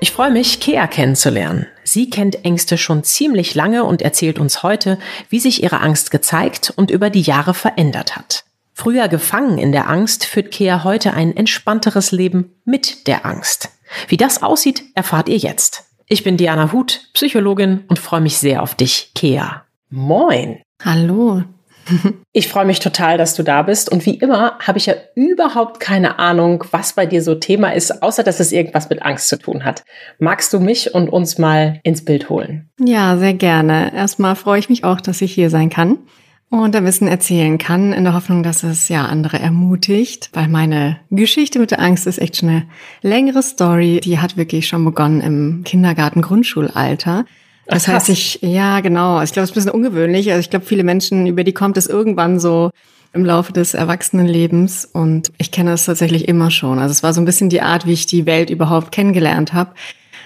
Ich freue mich, Kea kennenzulernen. Sie kennt Ängste schon ziemlich lange und erzählt uns heute, wie sich ihre Angst gezeigt und über die Jahre verändert hat. Früher gefangen in der Angst führt Kea heute ein entspannteres Leben mit der Angst. Wie das aussieht, erfahrt ihr jetzt. Ich bin Diana Huth, Psychologin und freue mich sehr auf dich, Kea. Moin. Hallo, ich freue mich total, dass du da bist. Und wie immer habe ich ja überhaupt keine Ahnung, was bei dir so Thema ist, außer dass es irgendwas mit Angst zu tun hat. Magst du mich und uns mal ins Bild holen? Ja, sehr gerne. Erstmal freue ich mich auch, dass ich hier sein kann und ein bisschen erzählen kann, in der Hoffnung, dass es ja andere ermutigt, weil meine Geschichte mit der Angst ist echt schon eine längere Story. Die hat wirklich schon begonnen im Kindergarten, Grundschulalter. Das Ach, heißt, ich, ja, genau. Ich glaube, es ist ein bisschen ungewöhnlich. Also ich glaube, viele Menschen, über die kommt es irgendwann so im Laufe des Erwachsenenlebens. Und ich kenne es tatsächlich immer schon. Also es war so ein bisschen die Art, wie ich die Welt überhaupt kennengelernt habe,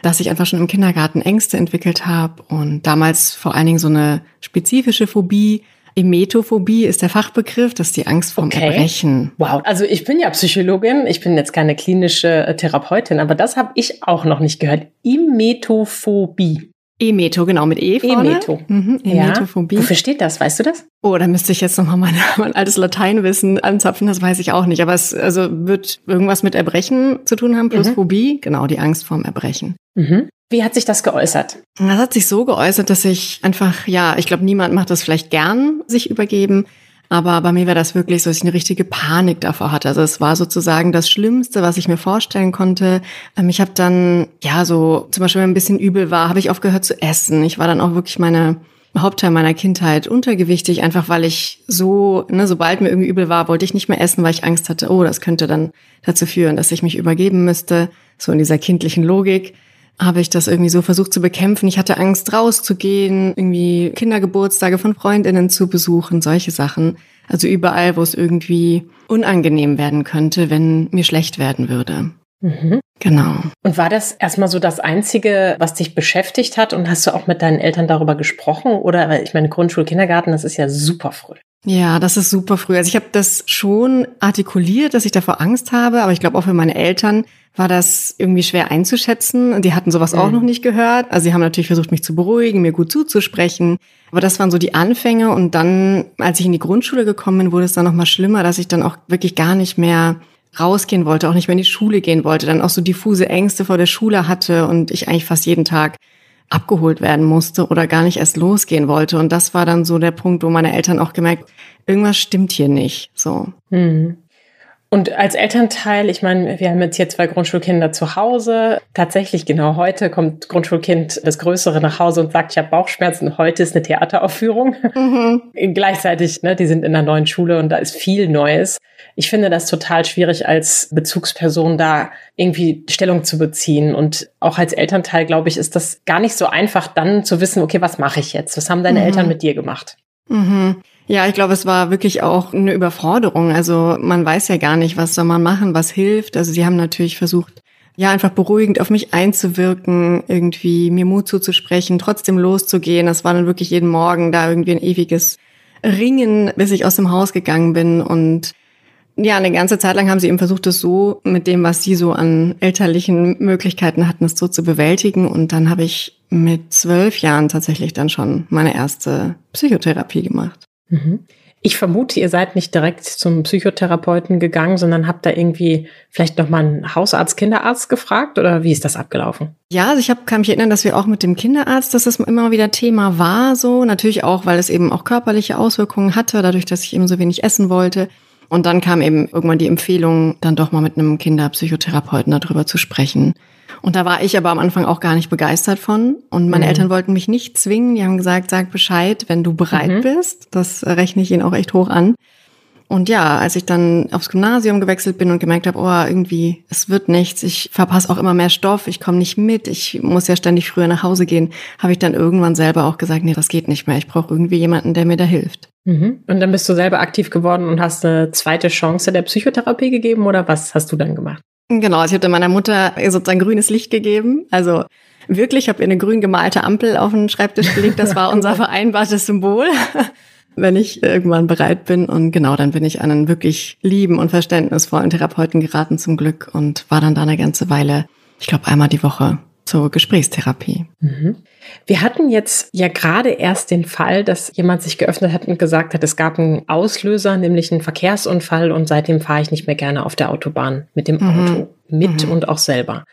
dass ich einfach schon im Kindergarten Ängste entwickelt habe und damals vor allen Dingen so eine spezifische Phobie. Emetophobie ist der Fachbegriff, das ist die Angst vom okay. Erbrechen. Wow, also ich bin ja Psychologin, ich bin jetzt keine klinische äh, Therapeutin, aber das habe ich auch noch nicht gehört. Emetophobie. Emeto, genau, mit E vorne. Emeto. Mhm, Emetophobie. Ja. Wofür steht das? Weißt du das? Oh, da müsste ich jetzt nochmal mein, mein altes Lateinwissen anzapfen, das weiß ich auch nicht. Aber es also wird irgendwas mit Erbrechen zu tun haben, plus mhm. Phobie. Genau, die Angst vorm Erbrechen. Mhm. Wie hat sich das geäußert? Das hat sich so geäußert, dass ich einfach, ja, ich glaube, niemand macht das vielleicht gern, sich übergeben. Aber bei mir war das wirklich so, dass ich eine richtige Panik davor hatte. Also es war sozusagen das Schlimmste, was ich mir vorstellen konnte. Ähm, ich habe dann, ja, so zum Beispiel, wenn ein bisschen übel war, habe ich aufgehört zu essen. Ich war dann auch wirklich meine Hauptteil meiner Kindheit untergewichtig, einfach weil ich so, ne, sobald mir irgendwie übel war, wollte ich nicht mehr essen, weil ich Angst hatte, oh, das könnte dann dazu führen, dass ich mich übergeben müsste. So in dieser kindlichen Logik habe ich das irgendwie so versucht zu bekämpfen. Ich hatte Angst, rauszugehen, irgendwie Kindergeburtstage von Freundinnen zu besuchen, solche Sachen. Also überall, wo es irgendwie unangenehm werden könnte, wenn mir schlecht werden würde. Mhm. Genau. Und war das erstmal so das Einzige, was dich beschäftigt hat? Und hast du auch mit deinen Eltern darüber gesprochen? Oder, ich meine, Grundschul, Kindergarten, das ist ja super früh. Ja, das ist super früh. Also ich habe das schon artikuliert, dass ich davor Angst habe, aber ich glaube auch für meine Eltern war das irgendwie schwer einzuschätzen. Die hatten sowas mhm. auch noch nicht gehört. Also sie haben natürlich versucht, mich zu beruhigen, mir gut zuzusprechen. Aber das waren so die Anfänge. Und dann, als ich in die Grundschule gekommen bin, wurde es dann noch mal schlimmer, dass ich dann auch wirklich gar nicht mehr rausgehen wollte, auch nicht mehr in die Schule gehen wollte, dann auch so diffuse Ängste vor der Schule hatte und ich eigentlich fast jeden Tag abgeholt werden musste oder gar nicht erst losgehen wollte. Und das war dann so der Punkt, wo meine Eltern auch gemerkt, irgendwas stimmt hier nicht. So. Mhm. Und als Elternteil, ich meine, wir haben jetzt hier zwei Grundschulkinder zu Hause. Tatsächlich genau heute kommt Grundschulkind das Größere nach Hause und sagt, ich habe Bauchschmerzen. Heute ist eine Theateraufführung. Mhm. Gleichzeitig, ne, die sind in einer neuen Schule und da ist viel Neues. Ich finde das total schwierig, als Bezugsperson da irgendwie Stellung zu beziehen. Und auch als Elternteil, glaube ich, ist das gar nicht so einfach, dann zu wissen, okay, was mache ich jetzt? Was haben deine mhm. Eltern mit dir gemacht? Mhm. Ja, ich glaube, es war wirklich auch eine Überforderung. Also man weiß ja gar nicht, was soll man machen, was hilft. Also sie haben natürlich versucht, ja, einfach beruhigend auf mich einzuwirken, irgendwie mir Mut zuzusprechen, trotzdem loszugehen. Das war dann wirklich jeden Morgen da irgendwie ein ewiges Ringen, bis ich aus dem Haus gegangen bin. Und ja, eine ganze Zeit lang haben sie eben versucht, das so mit dem, was sie so an elterlichen Möglichkeiten hatten, es so zu bewältigen. Und dann habe ich mit zwölf Jahren tatsächlich dann schon meine erste Psychotherapie gemacht. Mhm. Ich vermute, ihr seid nicht direkt zum Psychotherapeuten gegangen, sondern habt da irgendwie vielleicht noch mal einen Hausarzt, Kinderarzt gefragt oder wie ist das abgelaufen? Ja, also ich hab, kann mich erinnern, dass wir auch mit dem Kinderarzt, dass das immer wieder Thema war, so natürlich auch, weil es eben auch körperliche Auswirkungen hatte, dadurch, dass ich eben so wenig essen wollte. Und dann kam eben irgendwann die Empfehlung, dann doch mal mit einem Kinderpsychotherapeuten darüber zu sprechen. Und da war ich aber am Anfang auch gar nicht begeistert von. Und meine mhm. Eltern wollten mich nicht zwingen. Die haben gesagt, sag Bescheid, wenn du bereit mhm. bist. Das rechne ich ihnen auch echt hoch an. Und ja, als ich dann aufs Gymnasium gewechselt bin und gemerkt habe, oh, irgendwie, es wird nichts, ich verpasse auch immer mehr Stoff, ich komme nicht mit, ich muss ja ständig früher nach Hause gehen, habe ich dann irgendwann selber auch gesagt, nee, das geht nicht mehr. Ich brauche irgendwie jemanden, der mir da hilft. Mhm. Und dann bist du selber aktiv geworden und hast eine zweite Chance der Psychotherapie gegeben oder was hast du dann gemacht? Genau, also ich habe meiner Mutter sozusagen grünes Licht gegeben. Also wirklich, habe ihr eine grün gemalte Ampel auf den Schreibtisch gelegt. Das war unser vereinbartes Symbol, wenn ich irgendwann bereit bin. Und genau, dann bin ich an einen wirklich lieben und verständnisvollen Therapeuten geraten zum Glück und war dann da eine ganze Weile, ich glaube einmal die Woche zur Gesprächstherapie. Mhm. Wir hatten jetzt ja gerade erst den Fall, dass jemand sich geöffnet hat und gesagt hat, es gab einen Auslöser, nämlich einen Verkehrsunfall und seitdem fahre ich nicht mehr gerne auf der Autobahn mit dem mhm. Auto, mit mhm. und auch selber.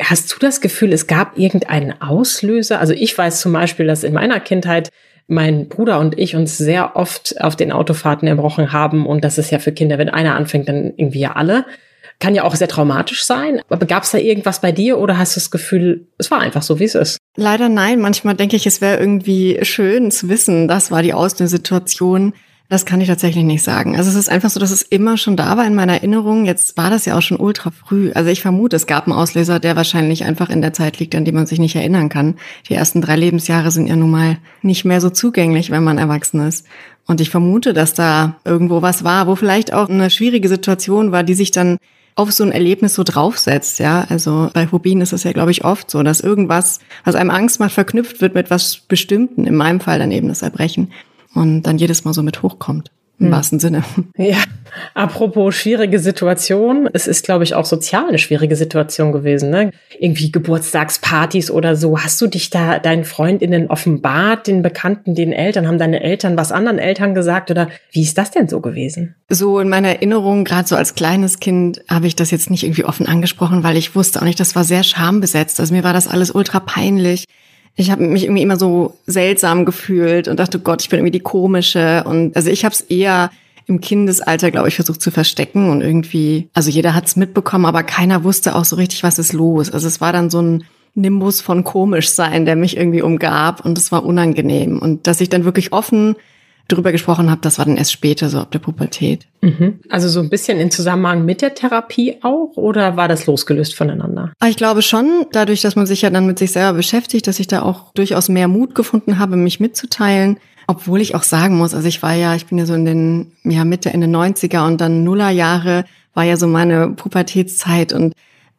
Hast du das Gefühl, es gab irgendeinen Auslöser? Also ich weiß zum Beispiel, dass in meiner Kindheit mein Bruder und ich uns sehr oft auf den Autofahrten erbrochen haben und das ist ja für Kinder, wenn einer anfängt, dann irgendwie ja alle kann ja auch sehr traumatisch sein. Aber gab es da irgendwas bei dir oder hast du das Gefühl, es war einfach so, wie es ist? Leider nein. Manchmal denke ich, es wäre irgendwie schön zu wissen, das war die Auslösesituation. Das kann ich tatsächlich nicht sagen. Also es ist einfach so, dass es immer schon da war in meiner Erinnerung. Jetzt war das ja auch schon ultra früh. Also ich vermute, es gab einen Auslöser, der wahrscheinlich einfach in der Zeit liegt, an die man sich nicht erinnern kann. Die ersten drei Lebensjahre sind ja nun mal nicht mehr so zugänglich, wenn man erwachsen ist. Und ich vermute, dass da irgendwo was war, wo vielleicht auch eine schwierige Situation war, die sich dann auf so ein Erlebnis so draufsetzt, ja. Also bei Phobien ist es ja, glaube ich, oft so, dass irgendwas, was einem Angst macht, verknüpft wird mit was Bestimmten, in meinem Fall dann eben das Erbrechen und dann jedes Mal so mit hochkommt im hm. wahrsten Sinne. Ja, apropos schwierige Situation, es ist, glaube ich, auch sozial eine schwierige Situation gewesen. Ne? Irgendwie Geburtstagspartys oder so. Hast du dich da deinen Freundinnen offenbart, den Bekannten, den Eltern? Haben deine Eltern was anderen Eltern gesagt oder wie ist das denn so gewesen? So in meiner Erinnerung, gerade so als kleines Kind, habe ich das jetzt nicht irgendwie offen angesprochen, weil ich wusste auch nicht, das war sehr schambesetzt. Also mir war das alles ultra peinlich ich habe mich irgendwie immer so seltsam gefühlt und dachte, Gott, ich bin irgendwie die komische. Und also ich habe es eher im Kindesalter, glaube ich, versucht zu verstecken und irgendwie, also jeder hat es mitbekommen, aber keiner wusste auch so richtig, was ist los. Also es war dann so ein Nimbus von komisch sein, der mich irgendwie umgab und es war unangenehm. Und dass ich dann wirklich offen drüber gesprochen habe, das war dann erst später, so ab der Pubertät. Mhm. Also so ein bisschen in Zusammenhang mit der Therapie auch oder war das losgelöst voneinander? Ah, ich glaube schon, dadurch, dass man sich ja dann mit sich selber beschäftigt, dass ich da auch durchaus mehr Mut gefunden habe, mich mitzuteilen. Obwohl ich auch sagen muss, also ich war ja, ich bin ja so in den, ja, Mitte, Ende 90er und dann Nullerjahre war ja so meine Pubertätszeit und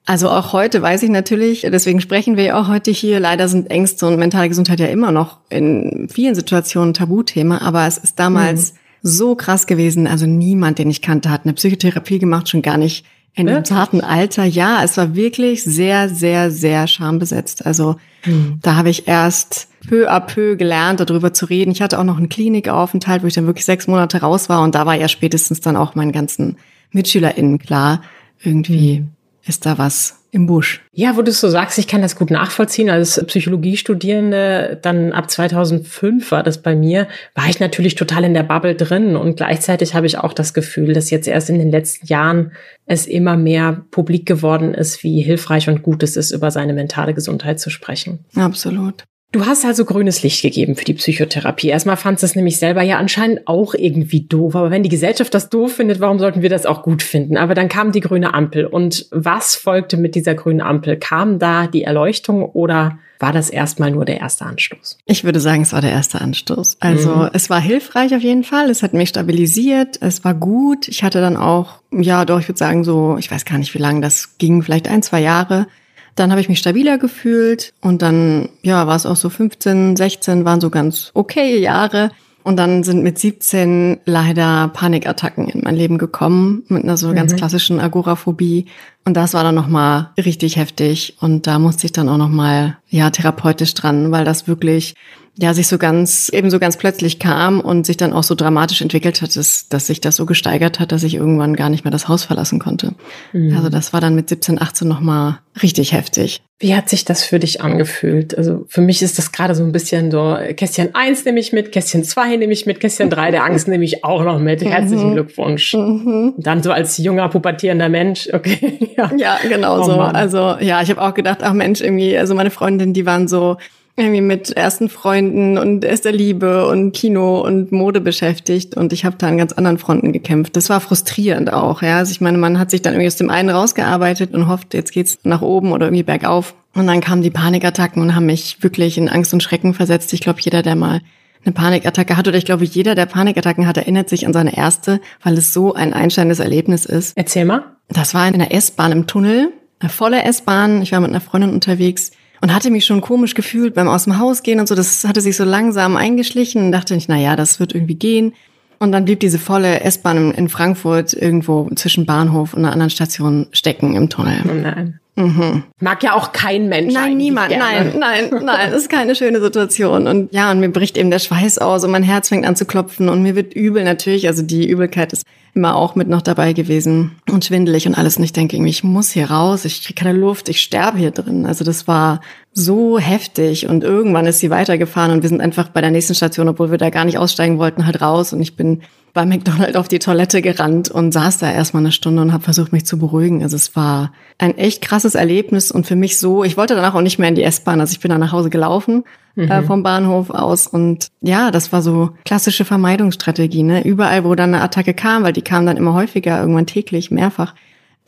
also auch heute weiß ich natürlich, deswegen sprechen wir ja auch heute hier. Leider sind Ängste und mentale Gesundheit ja immer noch in vielen Situationen Tabuthema, aber es ist damals mhm. so krass gewesen. Also niemand, den ich kannte, hat eine Psychotherapie gemacht, schon gar nicht in einem zarten Alter. Ja, es war wirklich sehr, sehr, sehr schambesetzt. Also mhm. da habe ich erst peu à peu gelernt, darüber zu reden. Ich hatte auch noch einen Klinikaufenthalt, wo ich dann wirklich sechs Monate raus war und da war ja spätestens dann auch meinen ganzen MitschülerInnen klar, irgendwie. Mhm ist da was im Busch. Ja, wo du so sagst, ich kann das gut nachvollziehen. Als Psychologiestudierende, dann ab 2005 war das bei mir, war ich natürlich total in der Bubble drin und gleichzeitig habe ich auch das Gefühl, dass jetzt erst in den letzten Jahren es immer mehr publik geworden ist, wie hilfreich und gut es ist, über seine mentale Gesundheit zu sprechen. Absolut. Du hast also grünes Licht gegeben für die Psychotherapie. Erstmal fandst du es nämlich selber ja anscheinend auch irgendwie doof. Aber wenn die Gesellschaft das doof findet, warum sollten wir das auch gut finden? Aber dann kam die grüne Ampel. Und was folgte mit dieser grünen Ampel? Kam da die Erleuchtung oder war das erstmal nur der erste Anstoß? Ich würde sagen, es war der erste Anstoß. Also mhm. es war hilfreich auf jeden Fall. Es hat mich stabilisiert. Es war gut. Ich hatte dann auch, ja, doch, ich würde sagen so, ich weiß gar nicht, wie lange das ging, vielleicht ein, zwei Jahre dann habe ich mich stabiler gefühlt und dann, ja, war es auch so 15, 16 waren so ganz okay Jahre. Und dann sind mit 17 leider Panikattacken in mein Leben gekommen, mit einer so mhm. ganz klassischen Agoraphobie. Und das war dann nochmal richtig heftig. Und da musste ich dann auch nochmal, ja, therapeutisch dran, weil das wirklich ja, sich so ganz, eben so ganz plötzlich kam und sich dann auch so dramatisch entwickelt hat, dass, dass sich das so gesteigert hat, dass ich irgendwann gar nicht mehr das Haus verlassen konnte. Mhm. Also das war dann mit 17, 18 nochmal richtig heftig. Wie hat sich das für dich angefühlt? Also für mich ist das gerade so ein bisschen so, Kästchen 1 nehme ich mit, Kästchen 2 nehme ich mit, Kästchen 3 der Angst nehme ich auch noch mit. Herzlichen mhm. Glückwunsch. Mhm. Dann so als junger, pubertierender Mensch, okay. ja, ja genau oh, so. Also ja, ich habe auch gedacht, ach Mensch, irgendwie, also meine Freundinnen, die waren so, irgendwie mit ersten Freunden und erster Liebe und Kino und Mode beschäftigt und ich habe da an ganz anderen Fronten gekämpft. Das war frustrierend auch, ja. Also ich meine, man hat sich dann irgendwie aus dem einen rausgearbeitet und hofft, jetzt geht's nach oben oder irgendwie bergauf. Und dann kamen die Panikattacken und haben mich wirklich in Angst und Schrecken versetzt. Ich glaube, jeder, der mal eine Panikattacke hat oder ich glaube, jeder, der Panikattacken hat, erinnert sich an seine erste, weil es so ein einschneidendes Erlebnis ist. Erzähl mal. Das war in einer S-Bahn im Tunnel, eine volle S-Bahn. Ich war mit einer Freundin unterwegs und hatte mich schon komisch gefühlt beim aus dem Haus gehen und so. Das hatte sich so langsam eingeschlichen und dachte ich, na ja, das wird irgendwie gehen. Und dann blieb diese volle S-Bahn in Frankfurt irgendwo zwischen Bahnhof und einer anderen Station stecken im Tunnel. Oh nein. Mhm. Mag ja auch kein Mensch. Nein, niemand. Gerne. Nein, nein, nein. Das ist keine schöne Situation. Und ja, und mir bricht eben der Schweiß aus und mein Herz fängt an zu klopfen und mir wird übel natürlich. Also die Übelkeit ist immer auch mit noch dabei gewesen und schwindelig und alles. Und ich denke irgendwie, ich muss hier raus, ich kriege keine Luft, ich sterbe hier drin. Also das war so heftig und irgendwann ist sie weitergefahren und wir sind einfach bei der nächsten Station, obwohl wir da gar nicht aussteigen wollten, halt raus und ich bin bei McDonald's auf die Toilette gerannt und saß da erstmal eine Stunde und habe versucht, mich zu beruhigen. Also es war ein echt krasses Erlebnis und für mich so, ich wollte danach auch nicht mehr in die S-Bahn, also ich bin dann nach Hause gelaufen äh, mhm. äh, vom Bahnhof aus und ja, das war so klassische Vermeidungsstrategie. Ne? Überall, wo dann eine Attacke kam, weil die kam dann immer häufiger, irgendwann täglich, mehrfach,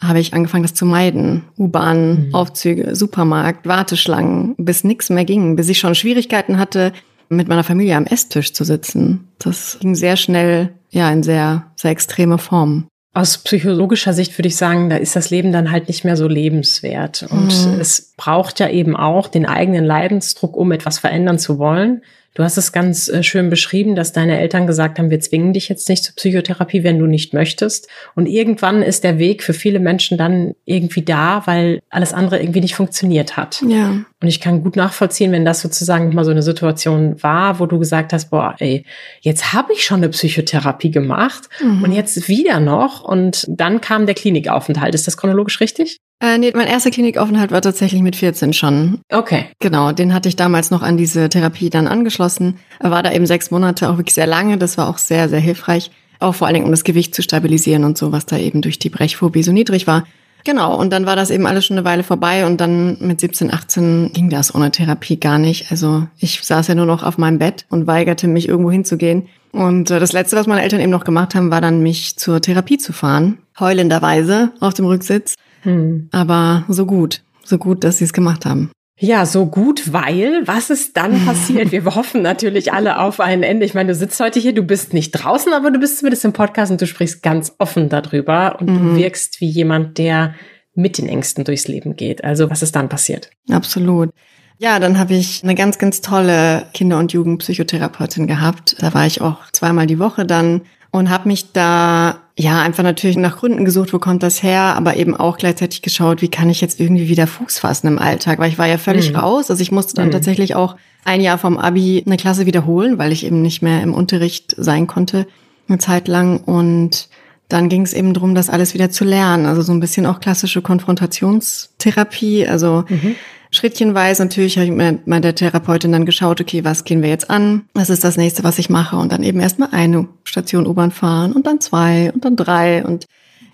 habe ich angefangen, das zu meiden. U-Bahn, mhm. Aufzüge, Supermarkt, Warteschlangen, bis nichts mehr ging, bis ich schon Schwierigkeiten hatte, mit meiner Familie am Esstisch zu sitzen. Das ging sehr schnell, ja, in sehr, sehr extreme Form. Aus psychologischer Sicht würde ich sagen, da ist das Leben dann halt nicht mehr so lebenswert. Und mhm. es braucht ja eben auch den eigenen Leidensdruck, um etwas verändern zu wollen. Du hast es ganz äh, schön beschrieben, dass deine Eltern gesagt haben, wir zwingen dich jetzt nicht zur Psychotherapie, wenn du nicht möchtest. Und irgendwann ist der Weg für viele Menschen dann irgendwie da, weil alles andere irgendwie nicht funktioniert hat. Ja. Und ich kann gut nachvollziehen, wenn das sozusagen mal so eine Situation war, wo du gesagt hast, boah, ey, jetzt habe ich schon eine Psychotherapie gemacht mhm. und jetzt wieder noch. Und dann kam der Klinikaufenthalt. Ist das chronologisch richtig? Äh, nee, mein erster Klinikaufenthalt war tatsächlich mit 14 schon. Okay. Genau, den hatte ich damals noch an diese Therapie dann angeschlossen. War da eben sechs Monate, auch wirklich sehr lange. Das war auch sehr, sehr hilfreich. Auch vor allen Dingen, um das Gewicht zu stabilisieren und so, was da eben durch die Brechphobie so niedrig war. Genau, und dann war das eben alles schon eine Weile vorbei und dann mit 17, 18 ging das ohne Therapie gar nicht. Also ich saß ja nur noch auf meinem Bett und weigerte mich irgendwo hinzugehen. Und äh, das Letzte, was meine Eltern eben noch gemacht haben, war dann mich zur Therapie zu fahren. Heulenderweise auf dem Rücksitz. Hm. Aber so gut, so gut, dass sie es gemacht haben. Ja, so gut, weil was ist dann passiert? Wir hoffen natürlich alle auf ein Ende. Ich meine, du sitzt heute hier, du bist nicht draußen, aber du bist zumindest im Podcast und du sprichst ganz offen darüber und mhm. du wirkst wie jemand, der mit den Ängsten durchs Leben geht. Also was ist dann passiert? Absolut. Ja, dann habe ich eine ganz, ganz tolle Kinder- und Jugendpsychotherapeutin gehabt. Da war ich auch zweimal die Woche dann und habe mich da ja einfach natürlich nach Gründen gesucht, wo kommt das her, aber eben auch gleichzeitig geschaut, wie kann ich jetzt irgendwie wieder Fuß fassen im Alltag, weil ich war ja völlig mhm. raus. Also ich musste dann mhm. tatsächlich auch ein Jahr vom Abi eine Klasse wiederholen, weil ich eben nicht mehr im Unterricht sein konnte eine Zeit lang und dann ging es eben darum, das alles wieder zu lernen. Also so ein bisschen auch klassische Konfrontationstherapie. Also mhm schrittchenweise. Natürlich habe ich mit meiner Therapeutin dann geschaut, okay, was gehen wir jetzt an? Was ist das nächste, was ich mache? Und dann eben erstmal eine Station U-Bahn fahren und dann zwei und dann drei und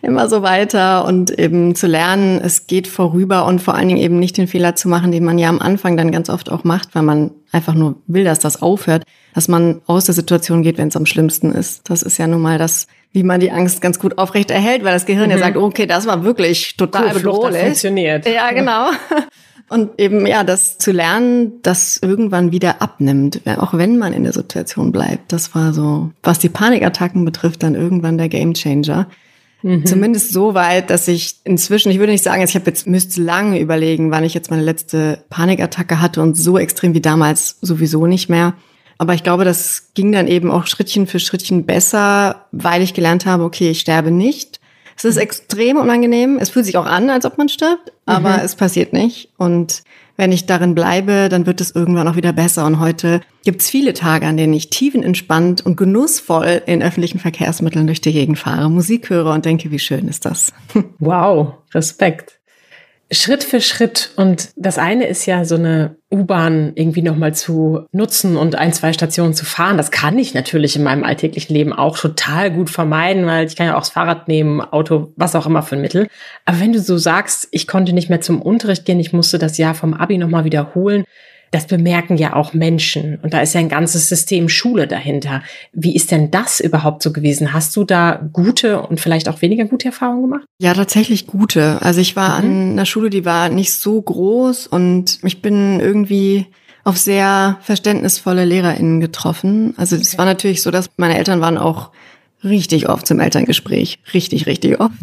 immer so weiter und eben zu lernen, es geht vorüber und vor allen Dingen eben nicht den Fehler zu machen, den man ja am Anfang dann ganz oft auch macht, weil man einfach nur will, dass das aufhört, dass man aus der Situation geht, wenn es am schlimmsten ist. Das ist ja nun mal das, wie man die Angst ganz gut aufrecht erhält, weil das Gehirn mhm. ja sagt, okay, das war wirklich total cool, bedrohlich. funktioniert. Ja, genau. Und eben, ja, das zu lernen, das irgendwann wieder abnimmt, auch wenn man in der Situation bleibt. Das war so, was die Panikattacken betrifft, dann irgendwann der Gamechanger. Mhm. Zumindest so weit, dass ich inzwischen, ich würde nicht sagen, ich habe jetzt müsste lange überlegen, wann ich jetzt meine letzte Panikattacke hatte und so extrem wie damals sowieso nicht mehr. Aber ich glaube, das ging dann eben auch Schrittchen für Schrittchen besser, weil ich gelernt habe, okay, ich sterbe nicht es ist extrem unangenehm. Es fühlt sich auch an, als ob man stirbt, aber mhm. es passiert nicht. Und wenn ich darin bleibe, dann wird es irgendwann auch wieder besser. Und heute gibt es viele Tage, an denen ich tiefenentspannt und genussvoll in öffentlichen Verkehrsmitteln durch die Gegend fahre, Musik höre und denke, wie schön ist das. Wow, Respekt. Schritt für Schritt. Und das eine ist ja so eine U-Bahn irgendwie nochmal zu nutzen und ein, zwei Stationen zu fahren. Das kann ich natürlich in meinem alltäglichen Leben auch total gut vermeiden, weil ich kann ja auch das Fahrrad nehmen, Auto, was auch immer für ein Mittel. Aber wenn du so sagst, ich konnte nicht mehr zum Unterricht gehen, ich musste das Jahr vom Abi nochmal wiederholen, das bemerken ja auch Menschen und da ist ja ein ganzes System Schule dahinter. Wie ist denn das überhaupt so gewesen? Hast du da gute und vielleicht auch weniger gute Erfahrungen gemacht? Ja, tatsächlich gute. Also ich war mhm. an einer Schule, die war nicht so groß und ich bin irgendwie auf sehr verständnisvolle LehrerInnen getroffen. Also es okay. war natürlich so, dass meine Eltern waren auch richtig oft zum Elterngespräch. Richtig, richtig oft.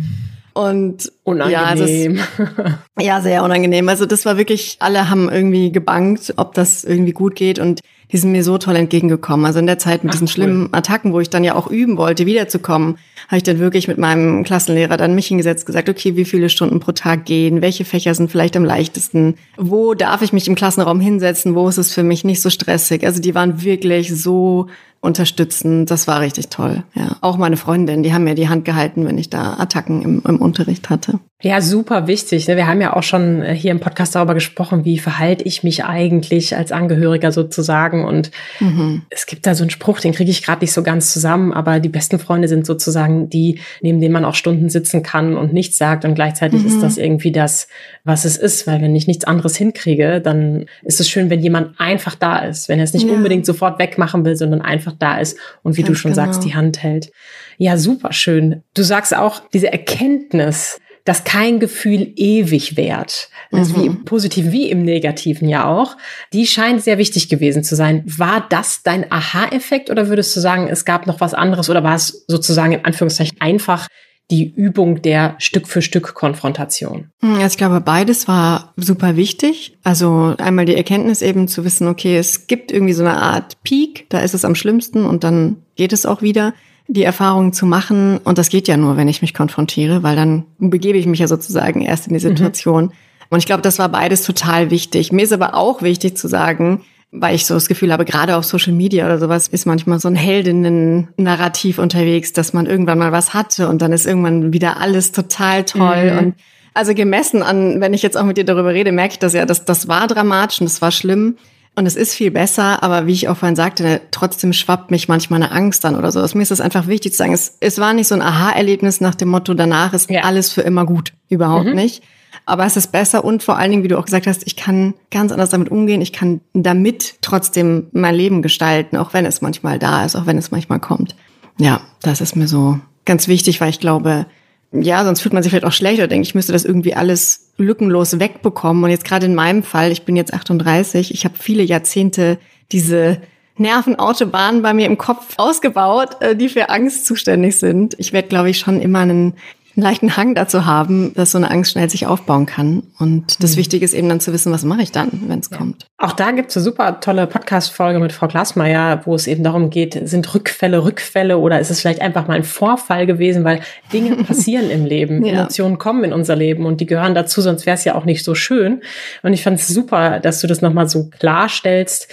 Und unangenehm. Ja, das, ja, sehr unangenehm. Also das war wirklich, alle haben irgendwie gebankt, ob das irgendwie gut geht und die sind mir so toll entgegengekommen. Also in der Zeit mit Ach, diesen cool. schlimmen Attacken, wo ich dann ja auch üben wollte, wiederzukommen, habe ich dann wirklich mit meinem Klassenlehrer dann mich hingesetzt, gesagt, okay, wie viele Stunden pro Tag gehen, welche Fächer sind vielleicht am leichtesten, wo darf ich mich im Klassenraum hinsetzen, wo ist es für mich nicht so stressig. Also die waren wirklich so unterstützen. Das war richtig toll. Ja, auch meine Freundin, die haben mir die Hand gehalten, wenn ich da Attacken im, im Unterricht hatte. Ja, super wichtig. Ne? Wir haben ja auch schon äh, hier im Podcast darüber gesprochen, wie verhalte ich mich eigentlich als Angehöriger sozusagen. Und mhm. es gibt da so einen Spruch, den kriege ich gerade nicht so ganz zusammen, aber die besten Freunde sind sozusagen die, neben denen man auch Stunden sitzen kann und nichts sagt. Und gleichzeitig mhm. ist das irgendwie das, was es ist. Weil wenn ich nichts anderes hinkriege, dann ist es schön, wenn jemand einfach da ist. Wenn er es nicht ja. unbedingt sofort wegmachen will, sondern einfach da ist und wie Ganz du schon genau. sagst, die Hand hält. Ja, super schön. Du sagst auch, diese Erkenntnis, dass kein Gefühl ewig währt, also mhm. wie im Positiven wie im Negativen ja auch, die scheint sehr wichtig gewesen zu sein. War das dein Aha-Effekt oder würdest du sagen, es gab noch was anderes oder war es sozusagen in Anführungszeichen einfach die Übung der Stück für Stück Konfrontation? Hm, ich glaube, beides war super wichtig. Also einmal die Erkenntnis eben zu wissen, okay, es gibt irgendwie so eine Art Peak, da ist es am schlimmsten und dann geht es auch wieder die Erfahrung zu machen. Und das geht ja nur, wenn ich mich konfrontiere, weil dann begebe ich mich ja sozusagen erst in die mhm. Situation. Mhm. Und ich glaube, das war beides total wichtig. Mir ist aber auch wichtig zu sagen, weil ich so das Gefühl habe, gerade auf Social Media oder sowas ist manchmal so ein Heldinnen-Narrativ unterwegs, dass man irgendwann mal was hatte und dann ist irgendwann wieder alles total toll mhm. und also gemessen an, wenn ich jetzt auch mit dir darüber rede, merke ich das ja, dass das war dramatisch und das war schlimm. Und es ist viel besser, aber wie ich auch vorhin sagte, trotzdem schwappt mich manchmal eine Angst an oder so. Also mir ist es einfach wichtig zu sagen, es, es war nicht so ein Aha-Erlebnis nach dem Motto, danach ist ja. alles für immer gut. Überhaupt mhm. nicht. Aber es ist besser und vor allen Dingen, wie du auch gesagt hast, ich kann ganz anders damit umgehen. Ich kann damit trotzdem mein Leben gestalten, auch wenn es manchmal da ist, auch wenn es manchmal kommt. Ja, das ist mir so ganz wichtig, weil ich glaube, ja, sonst fühlt man sich vielleicht auch schlecht oder denkt, ich müsste das irgendwie alles lückenlos wegbekommen. Und jetzt gerade in meinem Fall, ich bin jetzt 38, ich habe viele Jahrzehnte diese Nervenautobahnen bei mir im Kopf ausgebaut, äh, die für Angst zuständig sind. Ich werde, glaube ich, schon immer einen einen leichten Hang dazu haben, dass so eine Angst schnell sich aufbauen kann. Und das mhm. Wichtige ist eben dann zu wissen, was mache ich dann, wenn es ja. kommt. Auch da gibt es eine super tolle Podcast-Folge mit Frau Glasmeier, wo es eben darum geht, sind Rückfälle Rückfälle oder ist es vielleicht einfach mal ein Vorfall gewesen, weil Dinge passieren im Leben, ja. Emotionen kommen in unser Leben und die gehören dazu, sonst wäre es ja auch nicht so schön. Und ich fand es super, dass du das nochmal so klarstellst,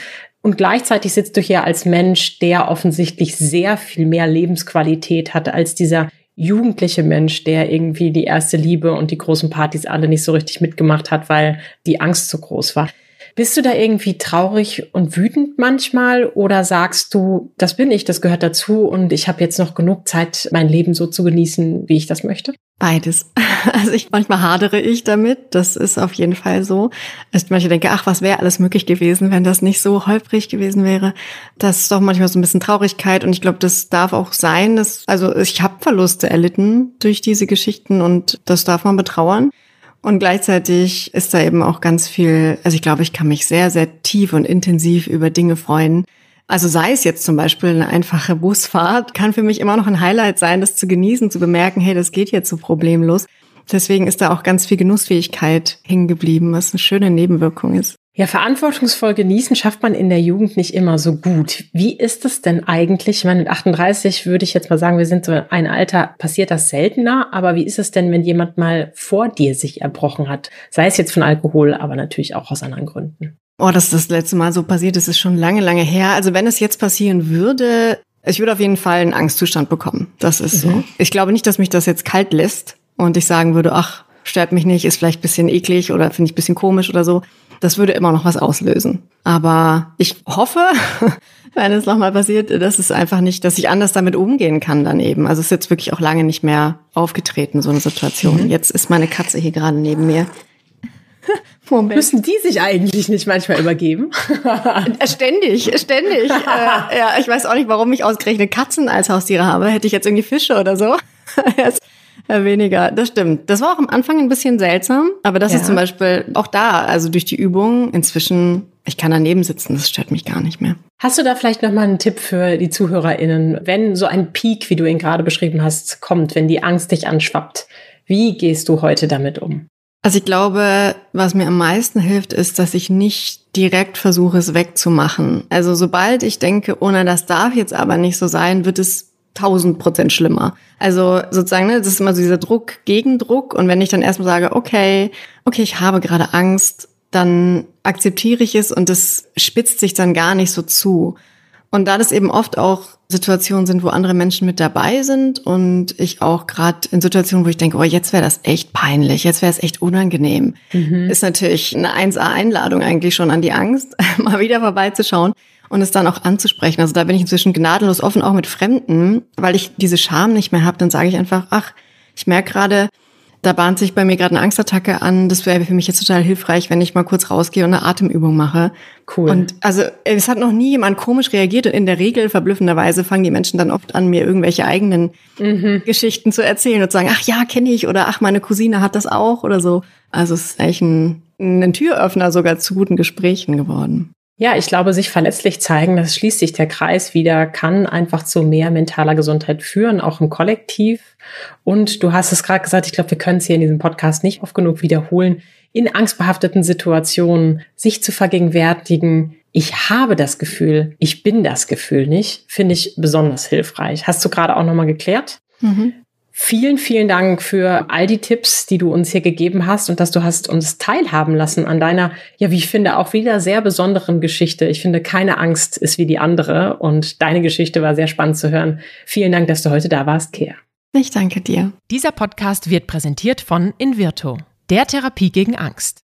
und gleichzeitig sitzt du hier als Mensch, der offensichtlich sehr viel mehr Lebensqualität hat als dieser jugendliche Mensch, der irgendwie die erste Liebe und die großen Partys alle nicht so richtig mitgemacht hat, weil die Angst so groß war. Bist du da irgendwie traurig und wütend manchmal oder sagst du, das bin ich, das gehört dazu und ich habe jetzt noch genug Zeit, mein Leben so zu genießen, wie ich das möchte? Beides. Also ich manchmal hadere ich damit, das ist auf jeden Fall so. Ich manchmal denke, ach, was wäre alles möglich gewesen, wenn das nicht so holprig gewesen wäre. Das ist doch manchmal so ein bisschen Traurigkeit und ich glaube, das darf auch sein. Dass, also ich habe Verluste erlitten durch diese Geschichten und das darf man betrauern. Und gleichzeitig ist da eben auch ganz viel, also ich glaube, ich kann mich sehr, sehr tief und intensiv über Dinge freuen. Also sei es jetzt zum Beispiel eine einfache Busfahrt, kann für mich immer noch ein Highlight sein, das zu genießen, zu bemerken, hey, das geht jetzt so problemlos. Deswegen ist da auch ganz viel Genussfähigkeit hängen geblieben, was eine schöne Nebenwirkung ist. Ja, verantwortungsvoll genießen schafft man in der Jugend nicht immer so gut. Wie ist es denn eigentlich? Ich meine, mit 38 würde ich jetzt mal sagen, wir sind so ein Alter, passiert das seltener. Aber wie ist es denn, wenn jemand mal vor dir sich erbrochen hat? Sei es jetzt von Alkohol, aber natürlich auch aus anderen Gründen. Oh, dass das letzte Mal so passiert ist, ist schon lange, lange her. Also wenn es jetzt passieren würde, ich würde auf jeden Fall einen Angstzustand bekommen. Das ist mhm. so. Ich glaube nicht, dass mich das jetzt kalt lässt und ich sagen würde, ach, stört mich nicht, ist vielleicht bisschen eklig oder finde ich bisschen komisch oder so das würde immer noch was auslösen. Aber ich hoffe, wenn es nochmal passiert, dass es einfach nicht, dass ich anders damit umgehen kann dann eben. Also es ist jetzt wirklich auch lange nicht mehr aufgetreten, so eine Situation. Mhm. Jetzt ist meine Katze hier gerade neben mir. Moment. Müssen die sich eigentlich nicht manchmal übergeben? Äh, ständig, ständig. äh, ja, ich weiß auch nicht, warum ich ausgerechnet Katzen als Haustiere habe. Hätte ich jetzt irgendwie Fische oder so. Äh, weniger, das stimmt. Das war auch am Anfang ein bisschen seltsam, aber das ja. ist zum Beispiel auch da, also durch die Übung inzwischen, ich kann daneben sitzen, das stört mich gar nicht mehr. Hast du da vielleicht nochmal einen Tipp für die ZuhörerInnen, wenn so ein Peak, wie du ihn gerade beschrieben hast, kommt, wenn die Angst dich anschwappt? Wie gehst du heute damit um? Also ich glaube, was mir am meisten hilft, ist, dass ich nicht direkt versuche, es wegzumachen. Also sobald ich denke, ohne das darf jetzt aber nicht so sein, wird es tausend Prozent schlimmer. Also sozusagen, ne, das ist immer so dieser Druck, Gegendruck. Und wenn ich dann erstmal sage, okay, okay, ich habe gerade Angst, dann akzeptiere ich es und es spitzt sich dann gar nicht so zu. Und da das eben oft auch Situationen sind, wo andere Menschen mit dabei sind und ich auch gerade in Situationen, wo ich denke, oh, jetzt wäre das echt peinlich, jetzt wäre es echt unangenehm, mhm. ist natürlich eine 1A-Einladung eigentlich schon an die Angst, mal wieder vorbeizuschauen und es dann auch anzusprechen. Also da bin ich inzwischen gnadenlos offen, auch mit Fremden, weil ich diese Scham nicht mehr habe. Dann sage ich einfach, ach, ich merke gerade, da bahnt sich bei mir gerade eine Angstattacke an. Das wäre für mich jetzt total hilfreich, wenn ich mal kurz rausgehe und eine Atemübung mache. Cool. Und also es hat noch nie jemand komisch reagiert. Und in der Regel, verblüffenderweise, fangen die Menschen dann oft an, mir irgendwelche eigenen mhm. Geschichten zu erzählen und zu sagen, ach ja, kenne ich oder ach, meine Cousine hat das auch oder so. Also es ist eigentlich ein, ein Türöffner sogar zu guten Gesprächen geworden. Ja, ich glaube, sich verletzlich zeigen, das schließt sich der Kreis wieder, kann einfach zu mehr mentaler Gesundheit führen, auch im Kollektiv. Und du hast es gerade gesagt, ich glaube, wir können es hier in diesem Podcast nicht oft genug wiederholen, in angstbehafteten Situationen sich zu vergegenwärtigen, ich habe das Gefühl, ich bin das Gefühl nicht, finde ich besonders hilfreich. Hast du gerade auch nochmal geklärt? Mhm. Vielen, vielen Dank für all die Tipps, die du uns hier gegeben hast und dass du hast uns teilhaben lassen an deiner, ja, wie ich finde, auch wieder sehr besonderen Geschichte. Ich finde, keine Angst ist wie die andere und deine Geschichte war sehr spannend zu hören. Vielen Dank, dass du heute da warst, Kea. Ich danke dir. Dieser Podcast wird präsentiert von Invirto, der Therapie gegen Angst.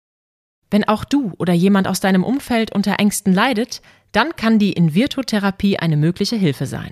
Wenn auch du oder jemand aus deinem Umfeld unter Ängsten leidet, dann kann die Invirto-Therapie eine mögliche Hilfe sein.